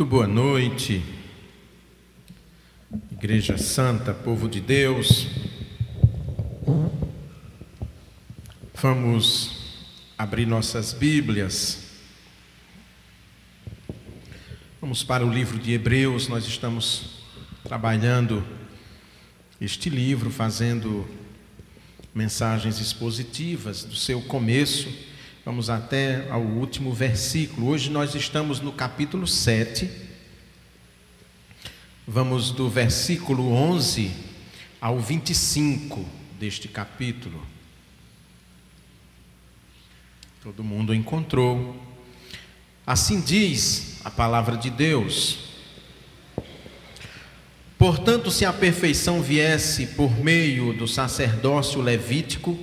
Muito boa noite, Igreja Santa, povo de Deus. Vamos abrir nossas Bíblias. Vamos para o livro de Hebreus, nós estamos trabalhando este livro, fazendo mensagens expositivas do seu começo. Vamos até ao último versículo. Hoje nós estamos no capítulo 7. Vamos do versículo 11 ao 25 deste capítulo. Todo mundo encontrou. Assim diz a palavra de Deus. Portanto, se a perfeição viesse por meio do sacerdócio levítico,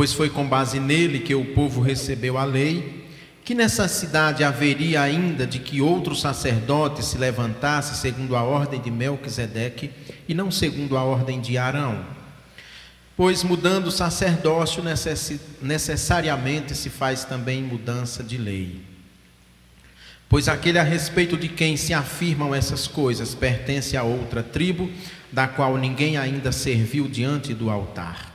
pois foi com base nele que o povo recebeu a lei, que necessidade haveria ainda de que outro sacerdote se levantasse segundo a ordem de Melquisedeque e não segundo a ordem de Arão? Pois mudando o sacerdócio necessariamente se faz também mudança de lei. Pois aquele a respeito de quem se afirmam essas coisas pertence a outra tribo, da qual ninguém ainda serviu diante do altar.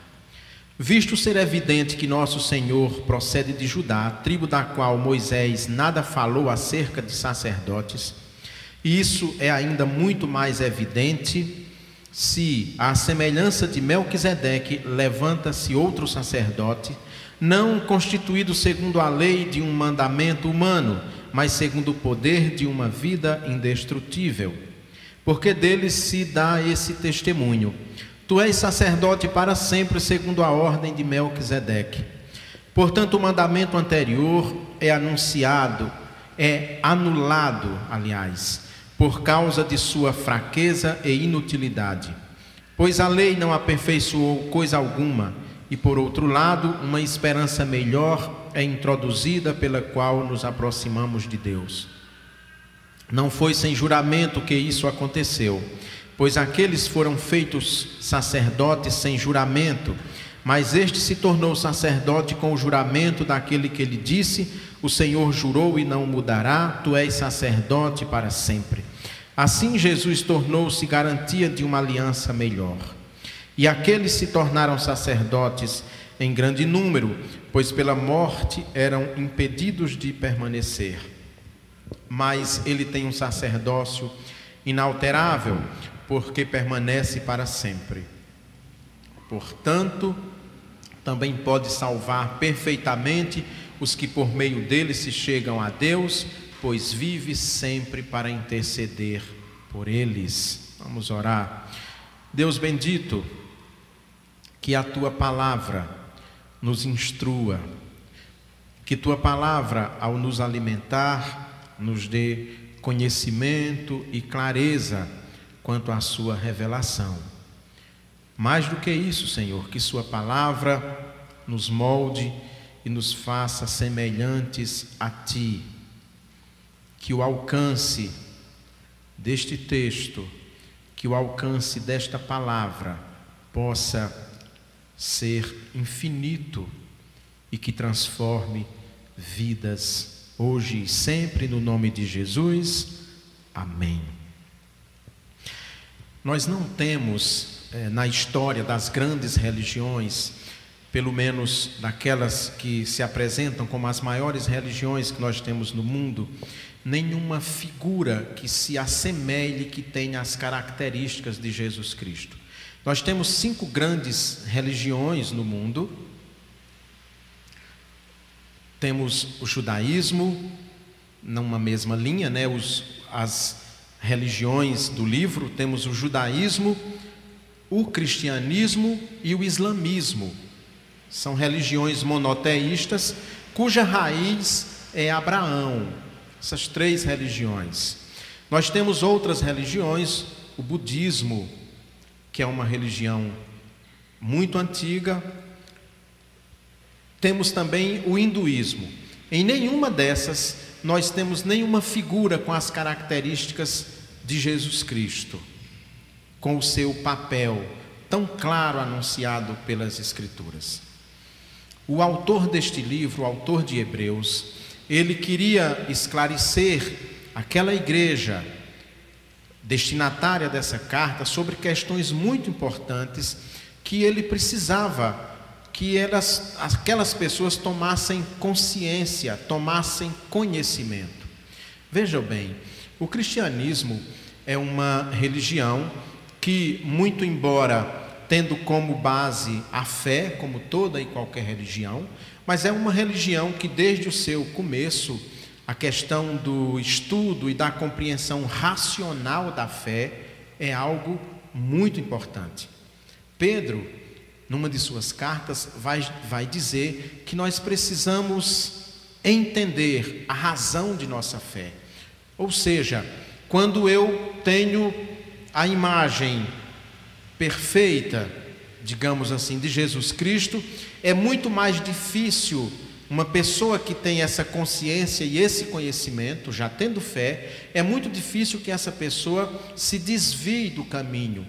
Visto ser evidente que nosso Senhor procede de Judá, tribo da qual Moisés nada falou acerca de sacerdotes, isso é ainda muito mais evidente se, à semelhança de Melquisedeque, levanta-se outro sacerdote, não constituído segundo a lei de um mandamento humano, mas segundo o poder de uma vida indestrutível. Porque dele se dá esse testemunho. Tu és sacerdote para sempre, segundo a ordem de Melquisedeque. Portanto, o mandamento anterior é anunciado, é anulado, aliás, por causa de sua fraqueza e inutilidade. Pois a lei não aperfeiçoou coisa alguma, e por outro lado, uma esperança melhor é introduzida pela qual nos aproximamos de Deus. Não foi sem juramento que isso aconteceu, pois aqueles foram feitos sacerdotes sem juramento, mas este se tornou sacerdote com o juramento daquele que lhe disse: O Senhor jurou e não mudará, tu és sacerdote para sempre. Assim Jesus tornou-se garantia de uma aliança melhor. E aqueles se tornaram sacerdotes em grande número, pois pela morte eram impedidos de permanecer. Mas ele tem um sacerdócio inalterável, porque permanece para sempre. Portanto, também pode salvar perfeitamente os que por meio dele se chegam a Deus, pois vive sempre para interceder por eles. Vamos orar. Deus bendito, que a tua palavra nos instrua, que tua palavra, ao nos alimentar, nos dê conhecimento e clareza quanto à sua revelação. Mais do que isso, Senhor, que Sua palavra nos molde e nos faça semelhantes a Ti. Que o alcance deste texto, que o alcance desta palavra possa ser infinito e que transforme vidas hoje e sempre no nome de Jesus. Amém. Nós não temos é, na história das grandes religiões, pelo menos daquelas que se apresentam como as maiores religiões que nós temos no mundo, nenhuma figura que se assemelhe, que tenha as características de Jesus Cristo. Nós temos cinco grandes religiões no mundo. Temos o judaísmo, numa mesma linha, né? Os, as religiões do livro, temos o judaísmo, o cristianismo e o islamismo. São religiões monoteístas cuja raiz é Abraão. Essas três religiões. Nós temos outras religiões, o budismo, que é uma religião muito antiga. Temos também o hinduísmo. Em nenhuma dessas nós temos nenhuma figura com as características de Jesus Cristo, com o seu papel tão claro anunciado pelas Escrituras. O autor deste livro, o autor de Hebreus, ele queria esclarecer aquela igreja destinatária dessa carta sobre questões muito importantes que ele precisava que elas, aquelas pessoas tomassem consciência, tomassem conhecimento. Vejam bem, o cristianismo é uma religião que, muito embora tendo como base a fé, como toda e qualquer religião, mas é uma religião que, desde o seu começo, a questão do estudo e da compreensão racional da fé é algo muito importante. Pedro numa de suas cartas, vai, vai dizer que nós precisamos entender a razão de nossa fé. Ou seja, quando eu tenho a imagem perfeita, digamos assim, de Jesus Cristo, é muito mais difícil uma pessoa que tem essa consciência e esse conhecimento, já tendo fé, é muito difícil que essa pessoa se desvie do caminho,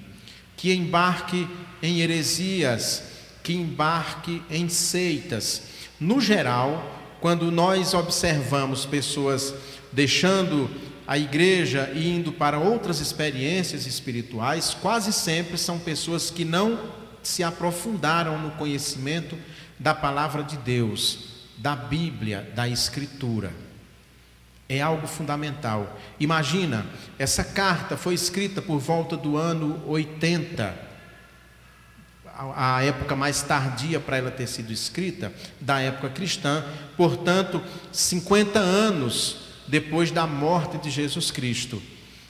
que embarque em heresias, que embarque em seitas. No geral, quando nós observamos pessoas deixando a igreja e indo para outras experiências espirituais, quase sempre são pessoas que não se aprofundaram no conhecimento da palavra de Deus, da Bíblia, da Escritura. É algo fundamental. Imagina, essa carta foi escrita por volta do ano 80 a época mais tardia para ela ter sido escrita, da época cristã, portanto, 50 anos depois da morte de Jesus Cristo.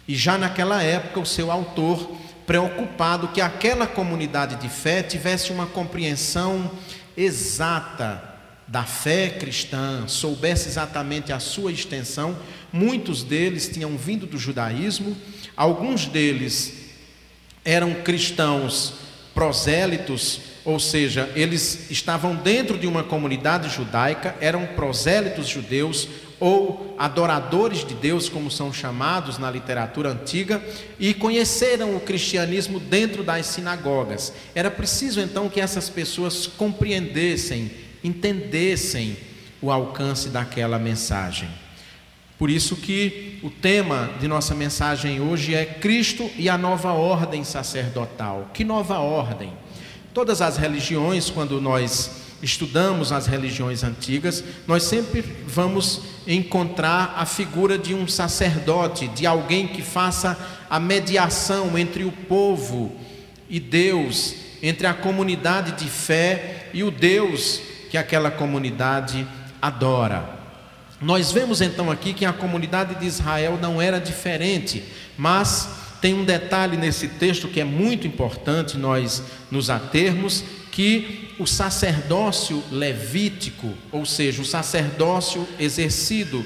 E já naquela época, o seu autor, preocupado que aquela comunidade de fé tivesse uma compreensão exata da fé cristã, soubesse exatamente a sua extensão, muitos deles tinham vindo do judaísmo, alguns deles eram cristãos prosélitos, ou seja, eles estavam dentro de uma comunidade judaica, eram prosélitos judeus ou adoradores de Deus, como são chamados na literatura antiga, e conheceram o cristianismo dentro das sinagogas. Era preciso então que essas pessoas compreendessem, entendessem o alcance daquela mensagem. Por isso que o tema de nossa mensagem hoje é Cristo e a nova ordem sacerdotal. Que nova ordem? Todas as religiões, quando nós estudamos as religiões antigas, nós sempre vamos encontrar a figura de um sacerdote, de alguém que faça a mediação entre o povo e Deus, entre a comunidade de fé e o Deus que aquela comunidade adora. Nós vemos então aqui que a comunidade de Israel não era diferente, mas tem um detalhe nesse texto que é muito importante nós nos atermos, que o sacerdócio levítico, ou seja, o sacerdócio exercido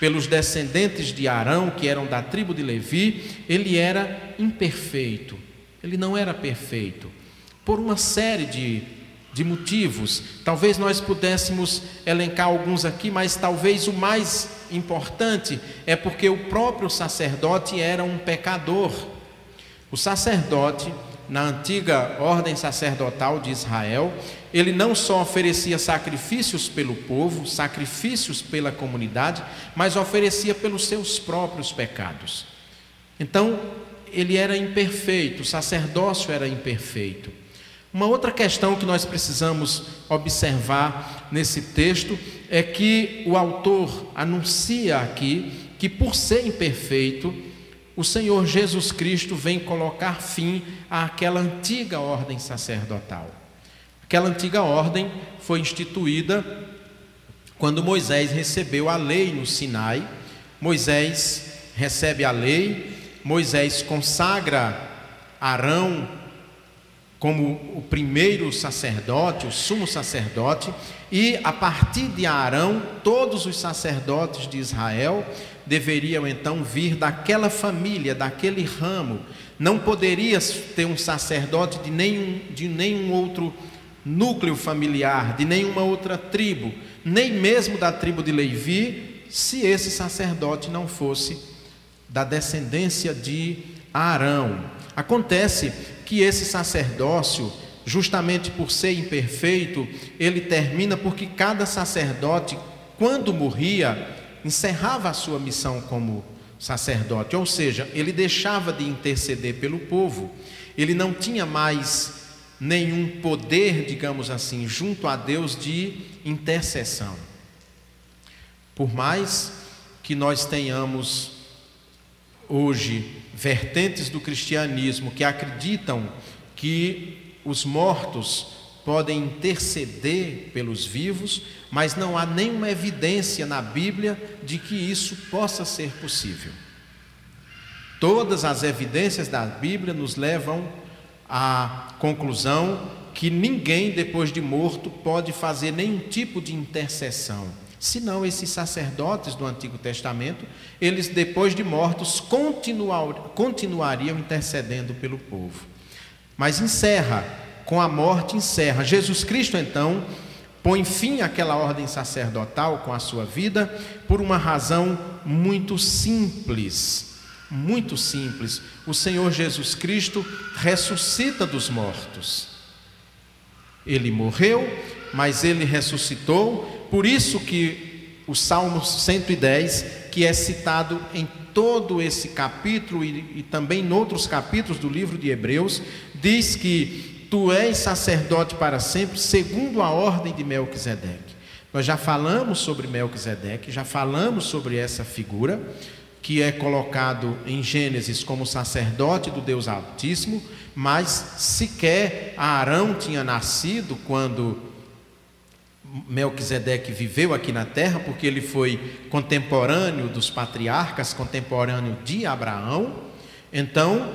pelos descendentes de Arão, que eram da tribo de Levi, ele era imperfeito. Ele não era perfeito. Por uma série de de motivos. Talvez nós pudéssemos elencar alguns aqui, mas talvez o mais importante é porque o próprio sacerdote era um pecador. O sacerdote, na antiga ordem sacerdotal de Israel, ele não só oferecia sacrifícios pelo povo, sacrifícios pela comunidade, mas oferecia pelos seus próprios pecados. Então, ele era imperfeito, o sacerdócio era imperfeito. Uma outra questão que nós precisamos observar nesse texto é que o autor anuncia aqui que, por ser imperfeito, o Senhor Jesus Cristo vem colocar fim àquela antiga ordem sacerdotal. Aquela antiga ordem foi instituída quando Moisés recebeu a lei no Sinai. Moisés recebe a lei, Moisés consagra Arão como o primeiro sacerdote, o sumo sacerdote, e a partir de Arão, todos os sacerdotes de Israel deveriam então vir daquela família, daquele ramo. Não poderia ter um sacerdote de nenhum, de nenhum outro núcleo familiar, de nenhuma outra tribo, nem mesmo da tribo de Levi, se esse sacerdote não fosse da descendência de Arão. Acontece que esse sacerdócio, justamente por ser imperfeito, ele termina porque cada sacerdote, quando morria, encerrava a sua missão como sacerdote, ou seja, ele deixava de interceder pelo povo, ele não tinha mais nenhum poder, digamos assim, junto a Deus de intercessão. Por mais que nós tenhamos hoje vertentes do cristianismo que acreditam que os mortos podem interceder pelos vivos, mas não há nenhuma evidência na Bíblia de que isso possa ser possível. Todas as evidências da Bíblia nos levam à conclusão que ninguém, depois de morto, pode fazer nenhum tipo de intercessão. Senão, esses sacerdotes do Antigo Testamento, eles, depois de mortos, continuar, continuariam intercedendo pelo povo. Mas encerra, com a morte, encerra. Jesus Cristo, então, põe fim àquela ordem sacerdotal com a sua vida, por uma razão muito simples muito simples. O Senhor Jesus Cristo ressuscita dos mortos. Ele morreu, mas ele ressuscitou. Por isso que o Salmo 110, que é citado em todo esse capítulo e, e também em outros capítulos do livro de Hebreus, diz que tu és sacerdote para sempre, segundo a ordem de Melquisedeque. Nós já falamos sobre Melquisedeque, já falamos sobre essa figura, que é colocado em Gênesis como sacerdote do Deus Altíssimo, mas sequer Arão tinha nascido quando Melquisedeque viveu aqui na terra, porque ele foi contemporâneo dos patriarcas, contemporâneo de Abraão. Então,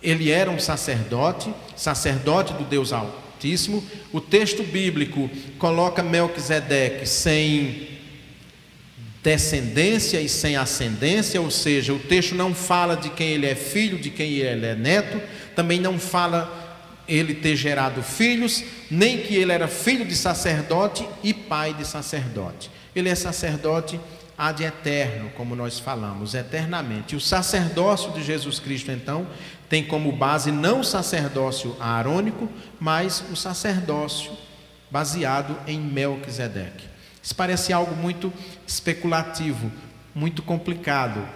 ele era um sacerdote, sacerdote do Deus Altíssimo. O texto bíblico coloca Melquisedeque sem descendência e sem ascendência, ou seja, o texto não fala de quem ele é filho, de quem ele é neto, também não fala ele ter gerado filhos, nem que ele era filho de sacerdote e pai de sacerdote. Ele é sacerdote ad eterno, como nós falamos, eternamente. O sacerdócio de Jesus Cristo, então, tem como base não o sacerdócio aarônico, mas o sacerdócio baseado em Melquisedeque. Isso parece algo muito especulativo, muito complicado.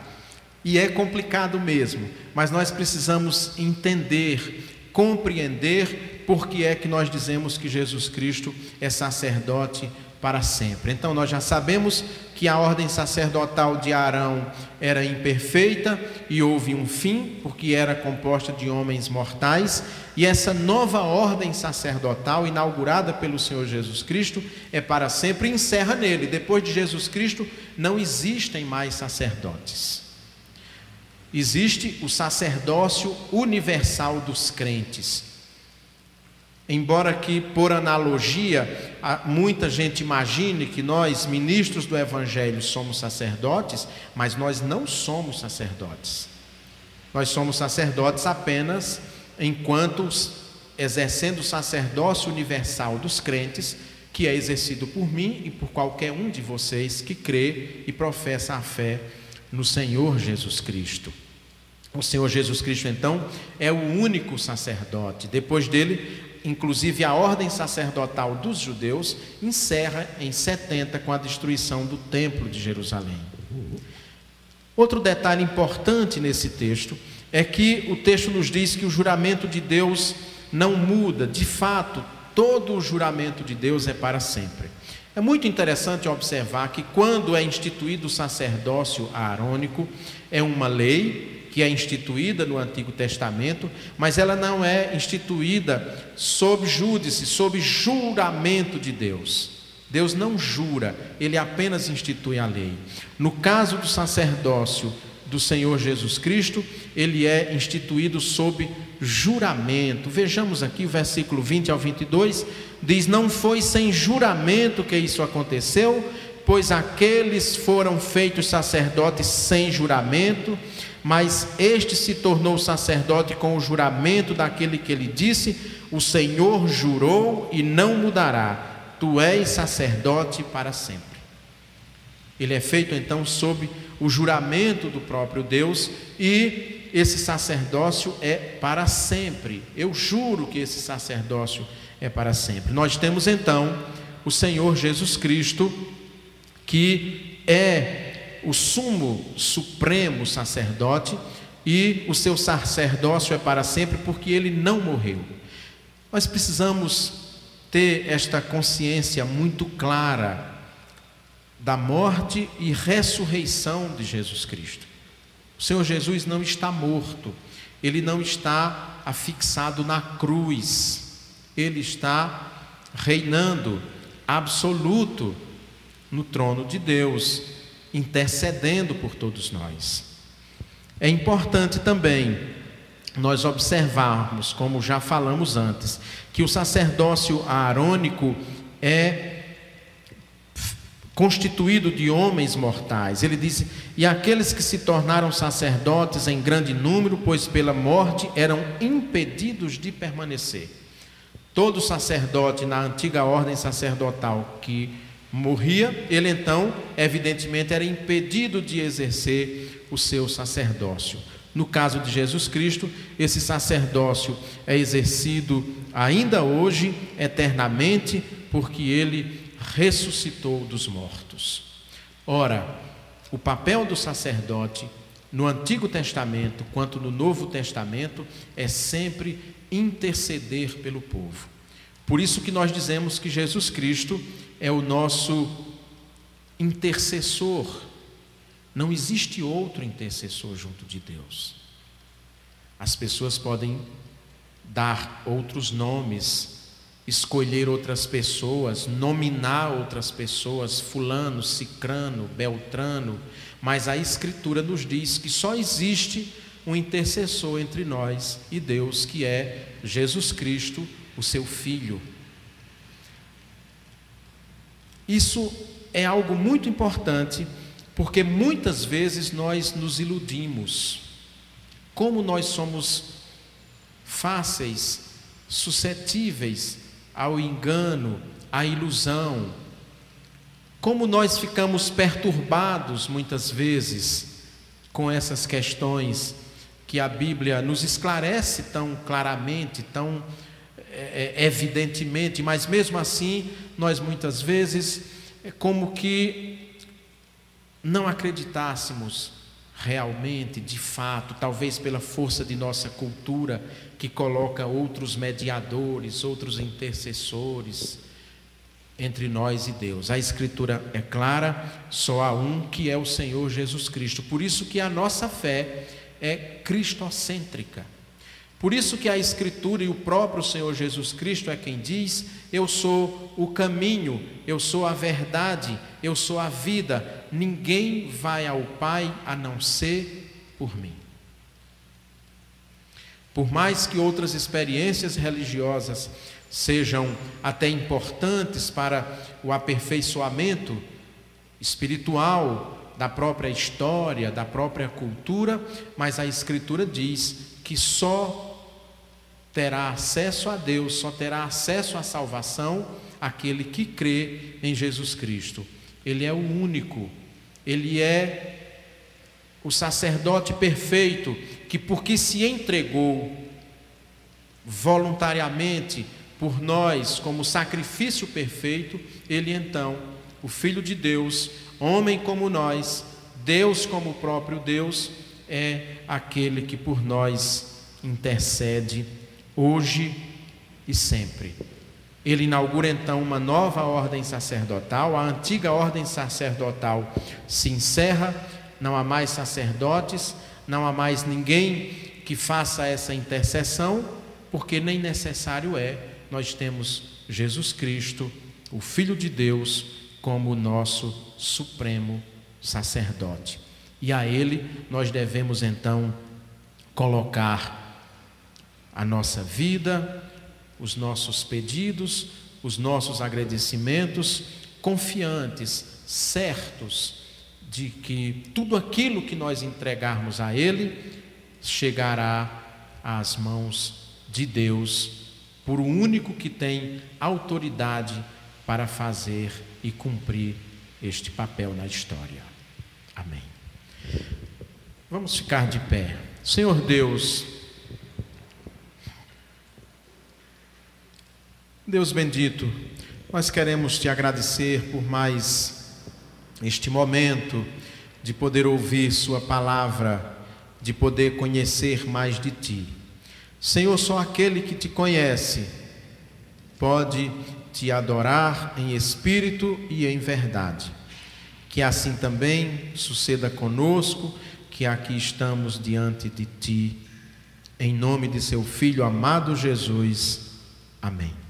E é complicado mesmo, mas nós precisamos entender, compreender por que é que nós dizemos que Jesus Cristo é sacerdote para sempre. Então nós já sabemos que a ordem sacerdotal de Arão era imperfeita e houve um fim, porque era composta de homens mortais, e essa nova ordem sacerdotal inaugurada pelo Senhor Jesus Cristo é para sempre e encerra nele. Depois de Jesus Cristo não existem mais sacerdotes. Existe o sacerdócio universal dos crentes Embora que, por analogia, muita gente imagine que nós, ministros do Evangelho, somos sacerdotes, mas nós não somos sacerdotes. Nós somos sacerdotes apenas enquanto exercendo o sacerdócio universal dos crentes, que é exercido por mim e por qualquer um de vocês que crê e professa a fé no Senhor Jesus Cristo. O Senhor Jesus Cristo, então, é o único sacerdote. Depois dele, inclusive a ordem sacerdotal dos judeus, encerra em 70 com a destruição do Templo de Jerusalém. Outro detalhe importante nesse texto é que o texto nos diz que o juramento de Deus não muda, de fato, todo o juramento de Deus é para sempre. É muito interessante observar que quando é instituído o sacerdócio aarônico, é uma lei, que é instituída no Antigo Testamento, mas ela não é instituída sob júdice, sob juramento de Deus. Deus não jura, ele apenas institui a lei. No caso do sacerdócio do Senhor Jesus Cristo, ele é instituído sob juramento. Vejamos aqui o versículo 20 ao 22, diz: Não foi sem juramento que isso aconteceu, pois aqueles foram feitos sacerdotes sem juramento mas este se tornou sacerdote com o juramento daquele que ele disse: O Senhor jurou e não mudará, tu és sacerdote para sempre. Ele é feito então sob o juramento do próprio Deus e esse sacerdócio é para sempre. Eu juro que esse sacerdócio é para sempre. Nós temos então o Senhor Jesus Cristo, que é o sumo supremo sacerdote e o seu sacerdócio é para sempre porque ele não morreu. Nós precisamos ter esta consciência muito clara da morte e ressurreição de Jesus Cristo. O Senhor Jesus não está morto, ele não está afixado na cruz, ele está reinando absoluto no trono de Deus, intercedendo por todos nós. É importante também nós observarmos, como já falamos antes, que o sacerdócio aarônico é constituído de homens mortais. Ele diz: E aqueles que se tornaram sacerdotes em grande número, pois pela morte eram impedidos de permanecer. Todo sacerdote na antiga ordem sacerdotal que morria, ele então, evidentemente, era impedido de exercer o seu sacerdócio. No caso de Jesus Cristo, esse sacerdócio é exercido ainda hoje, eternamente, porque ele ressuscitou dos mortos. Ora, o papel do sacerdote no Antigo Testamento quanto no Novo Testamento é sempre interceder pelo povo. Por isso que nós dizemos que Jesus Cristo é o nosso intercessor. Não existe outro intercessor junto de Deus. As pessoas podem dar outros nomes escolher outras pessoas, nominar outras pessoas, fulano, cicrano, beltrano, mas a escritura nos diz que só existe um intercessor entre nós e Deus, que é Jesus Cristo, o seu filho. Isso é algo muito importante, porque muitas vezes nós nos iludimos. Como nós somos fáceis, suscetíveis ao engano, à ilusão. Como nós ficamos perturbados muitas vezes com essas questões que a Bíblia nos esclarece tão claramente, tão é, é evidentemente, mas mesmo assim nós muitas vezes é como que não acreditássemos realmente, de fato, talvez pela força de nossa cultura, que coloca outros mediadores, outros intercessores entre nós e Deus. A escritura é clara, só há um que é o Senhor Jesus Cristo. Por isso que a nossa fé é cristocêntrica. Por isso que a escritura e o próprio Senhor Jesus Cristo é quem diz: eu sou o caminho, eu sou a verdade, eu sou a vida. Ninguém vai ao Pai a não ser por mim. Por mais que outras experiências religiosas sejam até importantes para o aperfeiçoamento espiritual da própria história, da própria cultura, mas a Escritura diz que só terá acesso a Deus, só terá acesso à salvação aquele que crê em Jesus Cristo. Ele é o único, ele é o sacerdote perfeito que, porque se entregou voluntariamente por nós como sacrifício perfeito, ele então, o Filho de Deus, homem como nós, Deus como o próprio Deus, é aquele que por nós intercede hoje e sempre. Ele inaugura então uma nova ordem sacerdotal, a antiga ordem sacerdotal se encerra, não há mais sacerdotes, não há mais ninguém que faça essa intercessão, porque nem necessário é, nós temos Jesus Cristo, o Filho de Deus, como nosso supremo sacerdote. E a Ele nós devemos então colocar a nossa vida, os nossos pedidos, os nossos agradecimentos, confiantes, certos de que tudo aquilo que nós entregarmos a Ele chegará às mãos de Deus, por o único que tem autoridade para fazer e cumprir este papel na história. Amém. Vamos ficar de pé. Senhor Deus, Deus bendito, nós queremos te agradecer por mais este momento de poder ouvir Sua palavra, de poder conhecer mais de Ti. Senhor, só aquele que te conhece pode te adorar em espírito e em verdade. Que assim também suceda conosco, que aqui estamos diante de Ti. Em nome de Seu Filho amado Jesus. Amém.